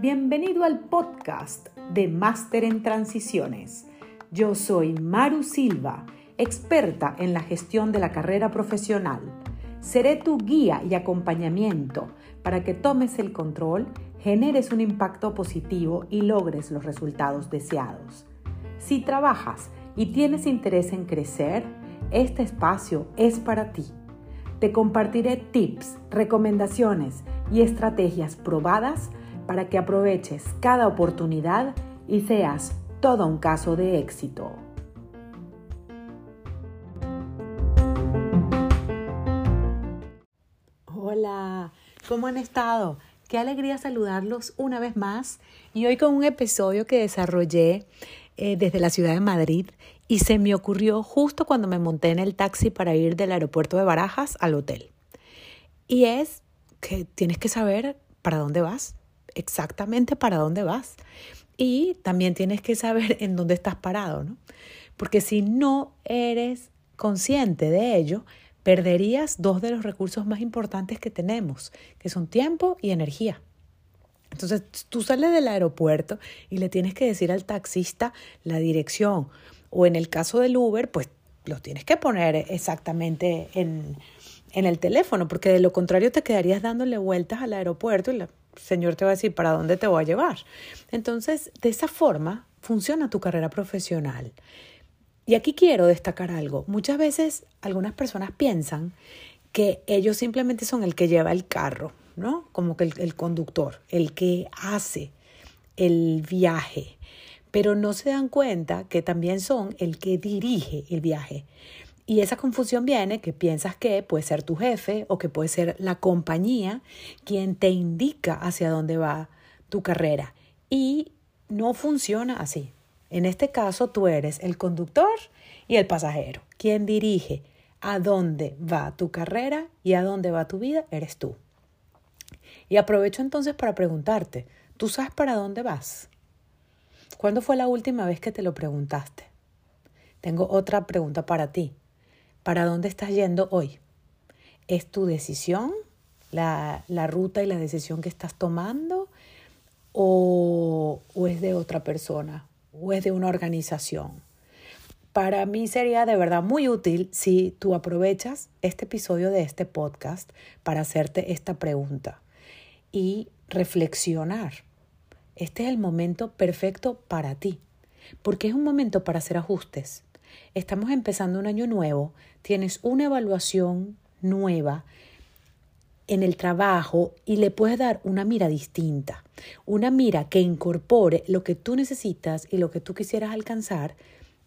Bienvenido al podcast de Máster en Transiciones. Yo soy Maru Silva, experta en la gestión de la carrera profesional. Seré tu guía y acompañamiento para que tomes el control, generes un impacto positivo y logres los resultados deseados. Si trabajas y tienes interés en crecer, este espacio es para ti. Te compartiré tips, recomendaciones y estrategias probadas para que aproveches cada oportunidad y seas todo un caso de éxito. Hola, ¿cómo han estado? Qué alegría saludarlos una vez más y hoy con un episodio que desarrollé eh, desde la ciudad de Madrid y se me ocurrió justo cuando me monté en el taxi para ir del aeropuerto de Barajas al hotel. Y es que tienes que saber para dónde vas, exactamente para dónde vas. Y también tienes que saber en dónde estás parado, ¿no? Porque si no eres consciente de ello, perderías dos de los recursos más importantes que tenemos, que son tiempo y energía. Entonces, tú sales del aeropuerto y le tienes que decir al taxista la dirección, o en el caso del Uber, pues lo tienes que poner exactamente en, en el teléfono, porque de lo contrario te quedarías dándole vueltas al aeropuerto y la Señor te va a decir, ¿para dónde te voy a llevar? Entonces, de esa forma funciona tu carrera profesional. Y aquí quiero destacar algo. Muchas veces algunas personas piensan que ellos simplemente son el que lleva el carro, ¿no? Como que el, el conductor, el que hace el viaje, pero no se dan cuenta que también son el que dirige el viaje. Y esa confusión viene que piensas que puede ser tu jefe o que puede ser la compañía quien te indica hacia dónde va tu carrera. Y no funciona así. En este caso tú eres el conductor y el pasajero. Quien dirige a dónde va tu carrera y a dónde va tu vida eres tú. Y aprovecho entonces para preguntarte, ¿tú sabes para dónde vas? ¿Cuándo fue la última vez que te lo preguntaste? Tengo otra pregunta para ti. ¿Para dónde estás yendo hoy? ¿Es tu decisión? La, la ruta y la decisión que estás tomando? O, ¿O es de otra persona? ¿O es de una organización? Para mí sería de verdad muy útil si tú aprovechas este episodio de este podcast para hacerte esta pregunta y reflexionar. Este es el momento perfecto para ti, porque es un momento para hacer ajustes, estamos empezando un año nuevo, tienes una evaluación nueva en el trabajo y le puedes dar una mira distinta, una mira que incorpore lo que tú necesitas y lo que tú quisieras alcanzar,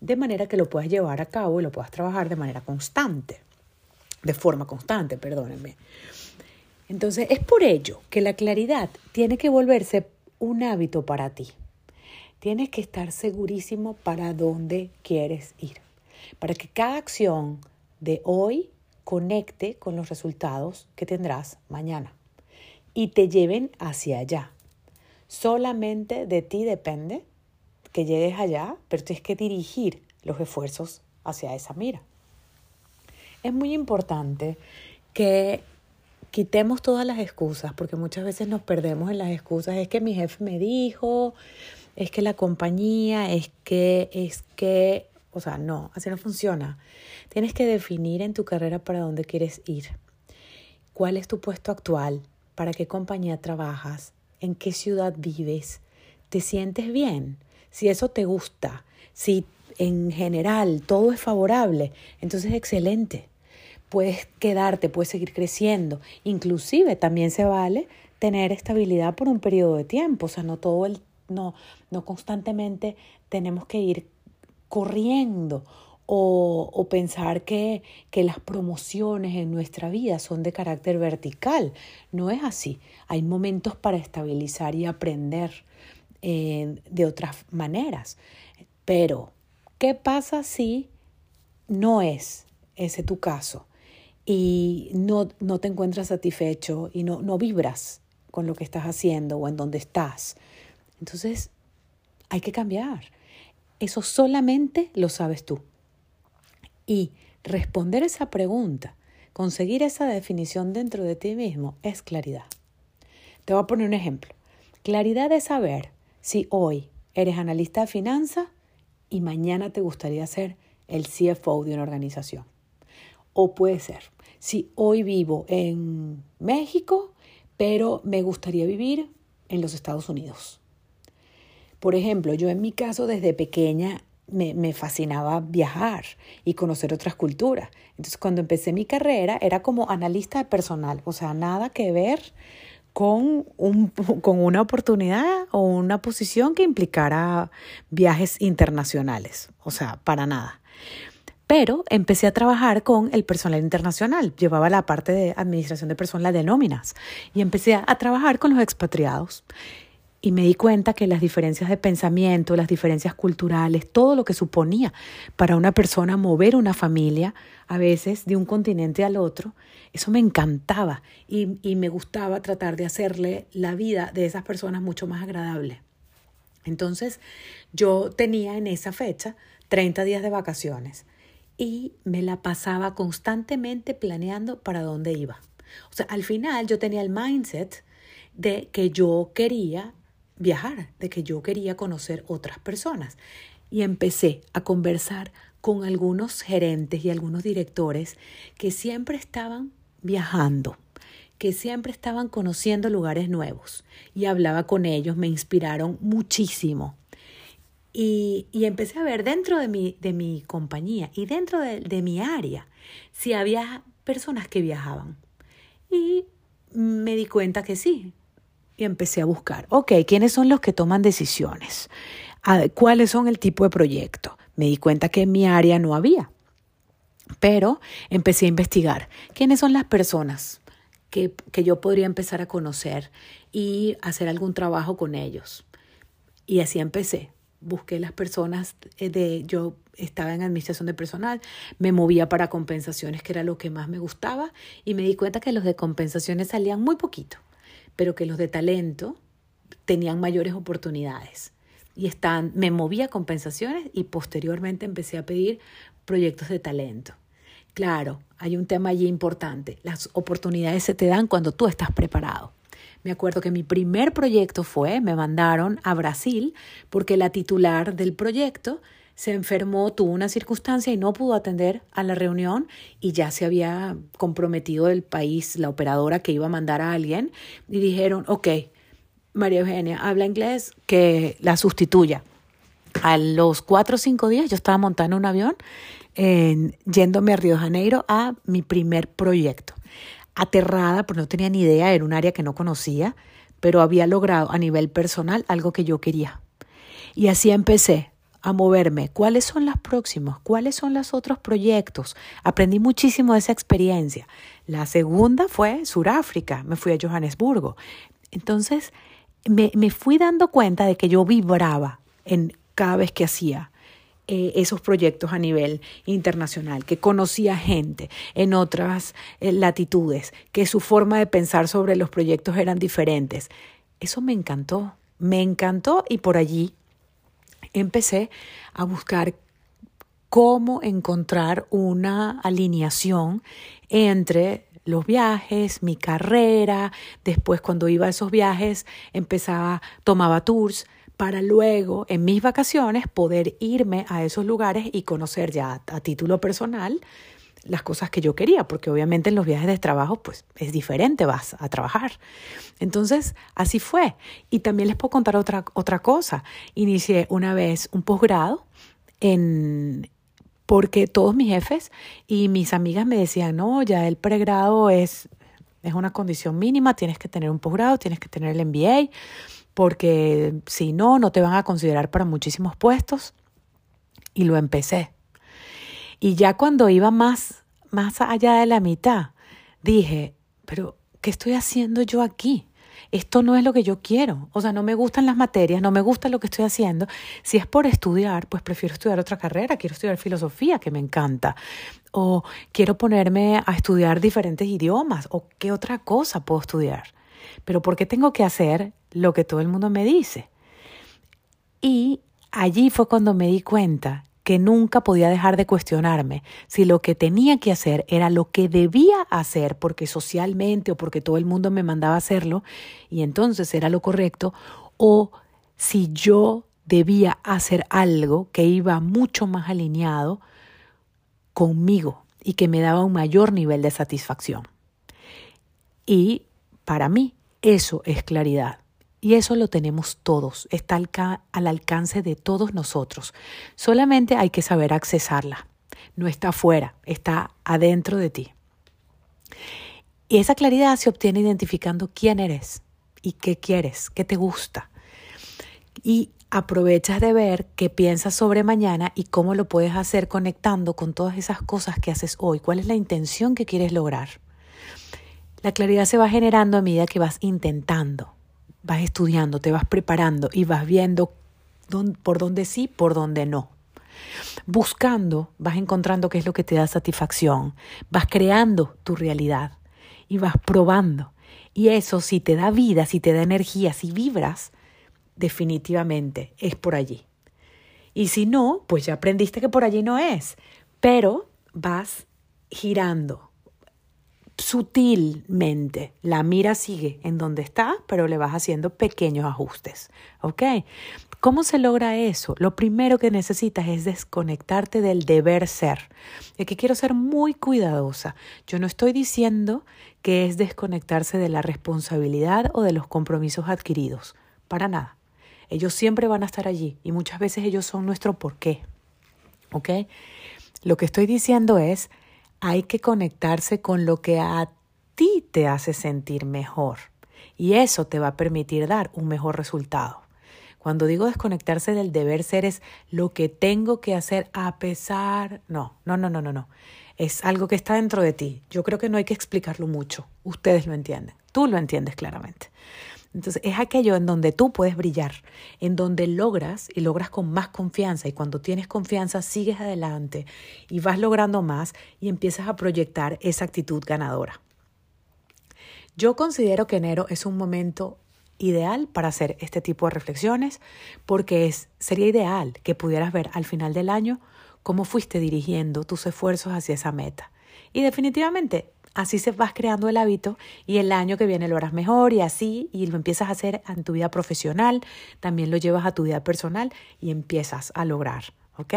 de manera que lo puedas llevar a cabo y lo puedas trabajar de manera constante, de forma constante, perdónenme. Entonces es por ello que la claridad tiene que volverse un hábito para ti. Tienes que estar segurísimo para dónde quieres ir, para que cada acción de hoy conecte con los resultados que tendrás mañana y te lleven hacia allá. Solamente de ti depende que llegues allá, pero tienes que dirigir los esfuerzos hacia esa mira. Es muy importante que quitemos todas las excusas, porque muchas veces nos perdemos en las excusas. Es que mi jefe me dijo, es que la compañía, es que, es que, o sea, no, así no funciona. Tienes que definir en tu carrera para dónde quieres ir. ¿Cuál es tu puesto actual? ¿Para qué compañía trabajas? ¿En qué ciudad vives? ¿Te sientes bien? Si eso te gusta, si en general todo es favorable, entonces excelente. Puedes quedarte, puedes seguir creciendo. Inclusive también se vale tener estabilidad por un periodo de tiempo, o sea, no todo el no, no constantemente tenemos que ir corriendo o, o pensar que, que, las promociones en nuestra vida son de carácter vertical. No es así. Hay momentos para estabilizar y aprender eh, de otras maneras. Pero, ¿qué pasa si no es ese tu caso y no, no te encuentras satisfecho y no, no vibras con lo que estás haciendo o en donde estás? Entonces, hay que cambiar. Eso solamente lo sabes tú. Y responder esa pregunta conseguir esa definición dentro de ti mismo es claridad. Te voy a poner un ejemplo. Claridad es saber si hoy eres analista de finanzas y mañana te gustaría ser el CFO de una organización. O puede ser, si hoy vivo en México, pero me gustaría vivir en los Estados Unidos. Por ejemplo, yo en mi caso desde pequeña me, fascinaba viajar y conocer otras culturas. Entonces cuando empecé mi carrera era como analista de personal, o sea, nada que ver con, un, con una oportunidad o una posición que implicara viajes internacionales, o sea, para nada. Pero empecé a trabajar con el personal internacional, llevaba la parte de administración de personal de nóminas. Y empecé a trabajar con los expatriados. Y me di cuenta que las diferencias de pensamiento, las diferencias culturales, todo lo que suponía para una persona mover una familia, a veces de un continente al otro, eso me encantaba. Y, me gustaba tratar de hacerle la vida de esas personas mucho más agradable. Entonces yo tenía en esa fecha 30 días de vacaciones y me la pasaba constantemente planeando para dónde iba. O sea, al final yo tenía el mindset de que yo quería viajar, de que yo quería conocer otras personas. Y empecé a conversar con algunos gerentes y algunos directores que siempre estaban viajando, que siempre estaban conociendo lugares nuevos. Y hablaba con ellos, me inspiraron muchísimo. Y, empecé a ver dentro de mi, de mi compañía y dentro de, mi área si había personas que viajaban. Y me di cuenta que sí, y empecé a buscar, ok, ¿quiénes son los que toman decisiones? ¿Cuáles son el tipo de proyecto? Me di cuenta que en mi área no había, pero empecé a investigar quiénes son las personas que, que yo podría empezar a conocer y hacer algún trabajo con ellos. Y así empecé. Busqué las personas eh, de, yo estaba en administración de personal, me movía para compensaciones, que era lo que más me gustaba, y me di cuenta que los de compensaciones salían muy poquito pero que los de talento tenían mayores oportunidades. Y están, me movía a compensaciones y posteriormente empecé a pedir proyectos de talento. Claro, hay un tema allí importante. Las oportunidades se te dan cuando tú estás preparado. Me acuerdo que mi primer proyecto fue, me mandaron a Brasil porque la titular del proyecto se enfermó, tuvo una circunstancia y no pudo atender a la reunión y ya se había comprometido el país, la operadora que iba a mandar a alguien y dijeron, ok, María Eugenia habla inglés, que la sustituya. A los cuatro o cinco días yo estaba montando un avión en, yéndome a Río de Janeiro a mi primer proyecto. Aterrada, porque no tenía ni idea, era un área que no conocía, pero había logrado a nivel personal algo que yo quería. Y así empecé a moverme. ¿Cuáles son las próximas? ¿Cuáles son los otros proyectos? Aprendí muchísimo de esa experiencia. La segunda fue Sudáfrica. Me fui a Johannesburgo. Entonces, me, me, fui dando cuenta de que yo vibraba en cada vez que hacía eh, esos proyectos a nivel internacional, que conocía gente en otras eh, latitudes, que su forma de pensar sobre los proyectos eran diferentes. Eso me encantó, me encantó y por allí empecé a buscar cómo encontrar una alineación entre los viajes, mi carrera, después cuando iba a esos viajes empezaba, tomaba tours para luego en mis vacaciones poder irme a esos lugares y conocer ya a título personal las cosas que yo quería, porque obviamente en los viajes de trabajo pues es diferente, vas a trabajar. Entonces, así fue. Y también les puedo contar otra, otra cosa. Inicié una vez un posgrado en porque todos mis jefes y mis amigas me decían, no, ya el pregrado es, es una condición mínima, tienes que tener un posgrado, tienes que tener el MBA, porque si no, no te van a considerar para muchísimos puestos. Y lo empecé. Y ya cuando iba más, más allá de la mitad, dije, pero ¿qué estoy haciendo yo aquí? Esto no es lo que yo quiero. O sea, no me gustan las materias, no me gusta lo que estoy haciendo. Si es por estudiar, pues prefiero estudiar otra carrera. Quiero estudiar filosofía, que me encanta. O quiero ponerme a estudiar diferentes idiomas. O qué otra cosa puedo estudiar. Pero ¿por qué tengo que hacer lo que todo el mundo me dice? Y allí fue cuando me di cuenta que nunca podía dejar de cuestionarme si lo que tenía que hacer era lo que debía hacer porque socialmente o porque todo el mundo me mandaba hacerlo y entonces era lo correcto o si yo debía hacer algo que iba mucho más alineado conmigo y que me daba un mayor nivel de satisfacción. Y para mí eso es claridad. Y eso lo tenemos todos, está al, alcance de todos nosotros. Solamente hay que saber accesarla. No está afuera, está adentro de ti. Y esa claridad se obtiene identificando quién eres y qué quieres, qué te gusta. Y aprovechas de ver qué piensas sobre mañana y cómo lo puedes hacer conectando con todas esas cosas que haces hoy. ¿Cuál es la intención que quieres lograr? La claridad se va generando a medida que vas intentando vas estudiando, te vas preparando y vas viendo por dónde sí, por dónde no. Buscando, vas encontrando qué es lo que te da satisfacción, vas creando tu realidad y vas probando. Y eso si te da vida, si te da energía, si vibras, definitivamente es por allí. Y si no, pues ya aprendiste que por allí no es, pero vas girando, sutilmente. La mira sigue en donde está, pero le vas haciendo pequeños ajustes. ¿Ok? ¿Cómo se logra eso? Lo primero que necesitas es desconectarte del deber ser. Y que quiero ser muy cuidadosa. Yo no estoy diciendo que es desconectarse de la responsabilidad o de los compromisos adquiridos. Para nada. Ellos siempre van a estar allí y muchas veces ellos son nuestro porqué. ¿Ok? Lo que estoy diciendo es hay que conectarse con lo que a ti te hace sentir mejor y eso te va a permitir dar un mejor resultado. Cuando digo desconectarse del deber ser es lo que tengo que hacer a pesar, no, no, no, no, no, no. Es algo que está dentro de ti. Yo creo que no hay que explicarlo mucho. Ustedes lo entienden. Tú lo entiendes claramente. Entonces es aquello en donde tú puedes brillar, en donde logras y logras con más confianza y cuando tienes confianza sigues adelante y vas logrando más y empiezas a proyectar esa actitud ganadora. Yo considero que enero es un momento ideal para hacer este tipo de reflexiones porque es, sería ideal que pudieras ver al final del año cómo fuiste dirigiendo tus esfuerzos hacia esa meta. Y definitivamente así se vas creando el hábito y el año que viene lo harás mejor y así y lo empiezas a hacer en tu vida profesional, también lo llevas a tu vida personal y empiezas a lograr, ¿ok?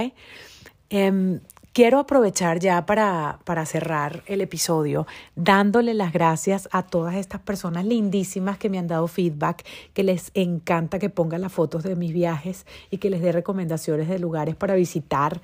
Em, quiero aprovechar ya para, para cerrar el episodio dándole las gracias a todas estas personas lindísimas que me han dado feedback, que les encanta que ponga las fotos de mis viajes y que les dé recomendaciones de lugares para visitar.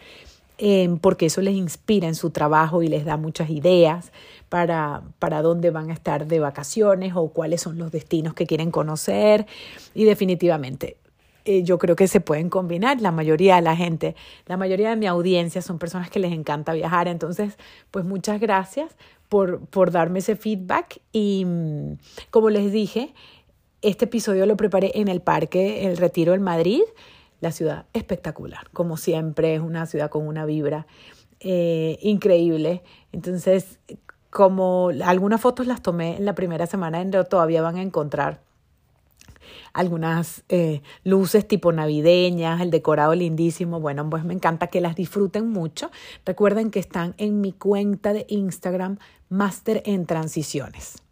Em, porque eso les inspira en su trabajo y les da muchas ideas para, para dónde van a estar de vacaciones o cuáles son los destinos que quieren conocer. Y definitivamente, eh, yo creo que se pueden combinar. La mayoría de la gente, la mayoría de mi audiencia son personas que les encanta viajar. Entonces, pues muchas gracias por, por darme ese feedback. Y mm, como les dije, este episodio lo preparé en el Parque El Retiro en Madrid la ciudad espectacular, como siempre, es una ciudad con una vibra eh, increíble. Entonces, como algunas fotos las tomé en la primera semana, todavía van a encontrar algunas eh, luces tipo navideñas, el decorado lindísimo. Bueno, pues me encanta que las disfruten mucho. Recuerden que están en mi cuenta de Instagram, Master en Transiciones.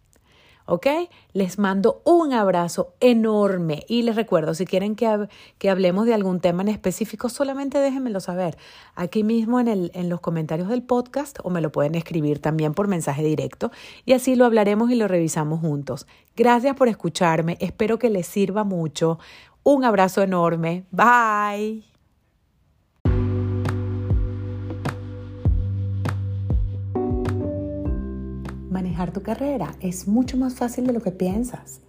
¿Ok? Les mando un abrazo enorme y les recuerdo, si quieren que, que hablemos de algún tema en específico, solamente déjenmelo saber aquí mismo en, el, en los comentarios del podcast o me lo pueden escribir también por mensaje directo y así lo hablaremos y lo revisamos juntos. Gracias por escucharme, espero que les sirva mucho. Un abrazo enorme. Bye. Tu carrera es mucho más fácil de lo que piensas.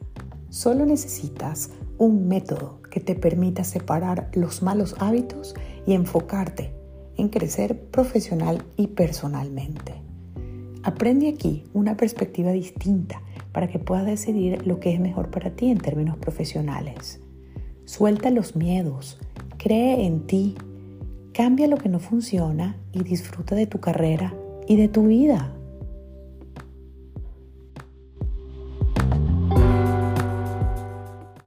Solo necesitas un método que te permita separar los malos hábitos y enfocarte en crecer profesional y personalmente. Aprende aquí una perspectiva distinta para que puedas decidir lo que es mejor para ti en términos profesionales. Suelta los miedos, cree en ti, cambia lo que no funciona y disfruta de tu carrera y de tu vida.